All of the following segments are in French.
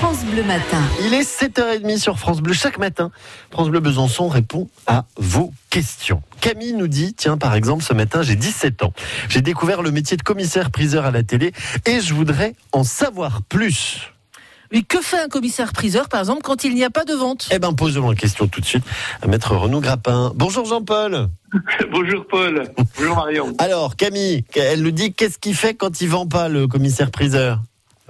France Bleu Matin. Il est 7h30 sur France Bleu. Chaque matin, France Bleu Besançon répond à vos questions. Camille nous dit, tiens, par exemple, ce matin, j'ai 17 ans. J'ai découvert le métier de commissaire-priseur à la télé et je voudrais en savoir plus. Oui, que fait un commissaire-priseur, par exemple, quand il n'y a pas de vente? Eh ben, posons la question tout de suite à Maître Renaud Grappin. Bonjour Jean-Paul. Bonjour Paul. Bonjour Marion. Alors, Camille, elle nous dit, qu'est-ce qu'il fait quand il vend pas le commissaire-priseur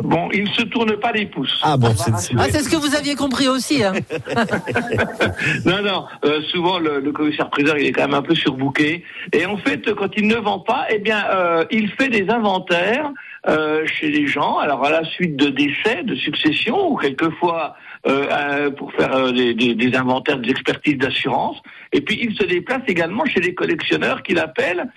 Bon, il ne se tourne pas les pouces. Ah bon, c'est Ah, c'est ce que vous aviez compris aussi. Hein. Non, non. euh, souvent, le, le commissaire-priseur, il est quand même un peu surbooké. Et en fait, quand il ne vend pas, eh bien, euh, il fait des inventaires euh, chez les gens. Alors, à la suite de décès, de succession, ou quelquefois euh, euh, pour faire des, inventaires, des expertises d'assurance. Et puis, il se déplace également chez les collectionneurs qu'il appelle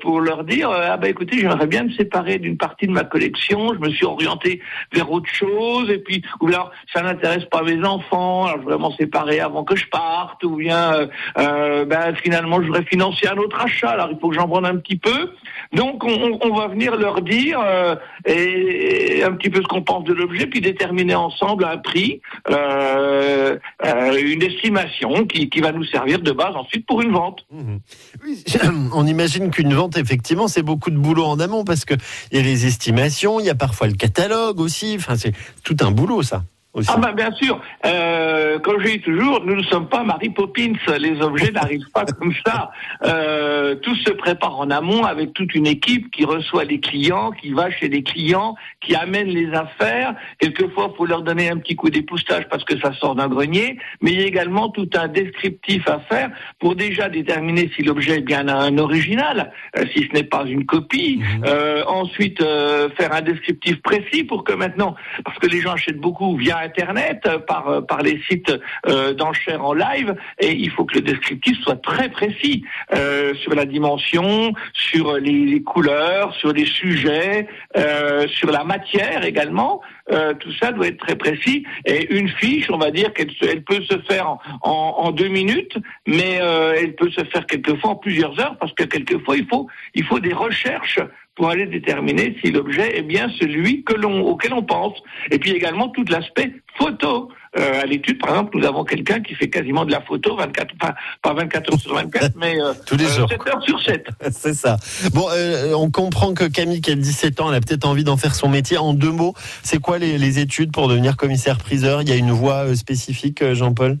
pour leur dire ah ben écoutez, j'aimerais bien me séparer d'une partie de ma collection. Je me suis orienté vers autre chose. Et puis, ou alors, ça n'intéresse pas mes enfants. Alors, je voudrais m'en séparer avant que je parte. Ou bien, ben finalement, je voudrais financer un autre achat. Alors, il faut que j'en vende un petit peu. Donc, on, on- on va venir leur dire euh, et, un petit peu ce qu'on pense de l'objet, puis déterminer ensemble un prix, euh, euh, une estimation qui, qui va nous servir de base ensuite pour une vente. Oui, on imagine qu'une vente, effectivement, c'est beaucoup de boulot en amont parce que il y a les estimations, il y a parfois le catalogue aussi. Enfin, c'est tout un boulot, ça. Aussi. Ah ben bien sûr, euh, comme je dis toujours, nous ne sommes pas Mary Poppins, les objets n'arrivent pas comme ça. Euh, tout se prépare en amont avec toute une équipe qui reçoit les clients, qui va chez les clients, qui amène les affaires. Quelquefois, il faut leur donner un petit coup d'époustage parce que ça sort d'un grenier, mais il y a également tout un descriptif à faire pour déjà déterminer si l'objet est bien un original, euh, si ce n'est pas une copie. Euh, ensuite, euh, faire un descriptif précis pour que maintenant, parce que les gens achètent beaucoup via Internet, euh, par, euh, par les sites euh, d'enchères en live, et il faut que le descriptif soit très précis euh, sur la dimension, sur les, couleurs, sur les sujets, sur la matière également. Euh, tout ça doit être très précis. Et une fiche, on va dire qu'elle peut se faire en deux minutes, mais euh, elle peut se faire quelquefois en plusieurs heures, parce que quelquefois il faut il faut des recherches pour aller déterminer si l'objet est bien celui que l'on auquel on pense. Et puis également tout l'aspect photo. Euh, à l'étude, par exemple, nous avons quelqu'un qui fait quasiment de la photo 24, pas, pas 24 heures sur 24, mais euh, Tous les jours. 7 heures sur 7. C'est ça. Bon, euh, on comprend que Camille, qui a 17 ans, elle a peut-être envie d'en faire son métier. En deux mots, c'est quoi les, les études pour devenir commissaire-priseur? Il y a une voie euh, spécifique, euh, Jean-Paul?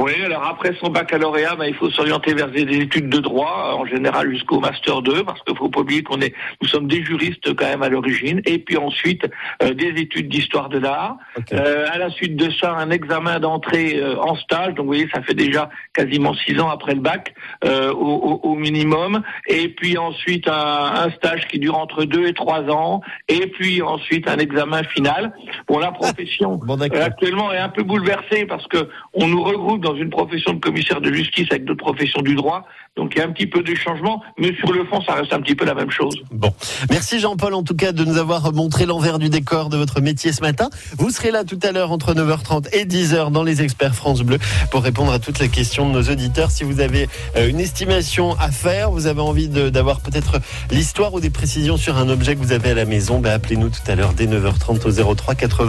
Oui, alors après son baccalauréat, ben, il faut s'orienter vers des études de droit, en général jusqu'au master 2, parce qu'il faut pas oublier qu'on est, nous sommes des juristes quand même à l'origine, et puis ensuite euh, des études d'histoire de l'art. Euh, à la suite de ça, un examen d'entrée euh, en stage. Donc, vous voyez, ça fait déjà quasiment six ans après le bac euh, au, au- au minimum. Et puis ensuite un, un stage qui dure entre deux et trois ans. Et puis ensuite un examen final. Bon, la profession Bon, d'accord. euh, actuellement est un peu bouleversée parce que on nous regroupe dans une profession de commissaire de justice avec d'autres professions du droit. Donc, il y a un petit peu de changement, mais sur le fond, ça reste un petit peu la même chose. Bon, merci Jean-Paul en tout cas de nous avoir montré l'envers du décor de votre métier ce matin. Vous serez là tout à l'heure entre 9h30 et 10h dans les experts France Bleu pour répondre à toutes les questions de nos auditeurs. Si vous avez euh, une estimation à faire, vous avez envie d'avoir peut-être l'histoire ou des précisions sur un objet que vous avez à la maison, ben appelez-nous tout à l'heure dès 9h30 au 03 80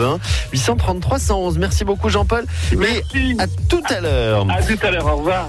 833 111. Merci beaucoup Jean-Paul. Merci. à tout à l'heure. À tout à l'heure. Au revoir.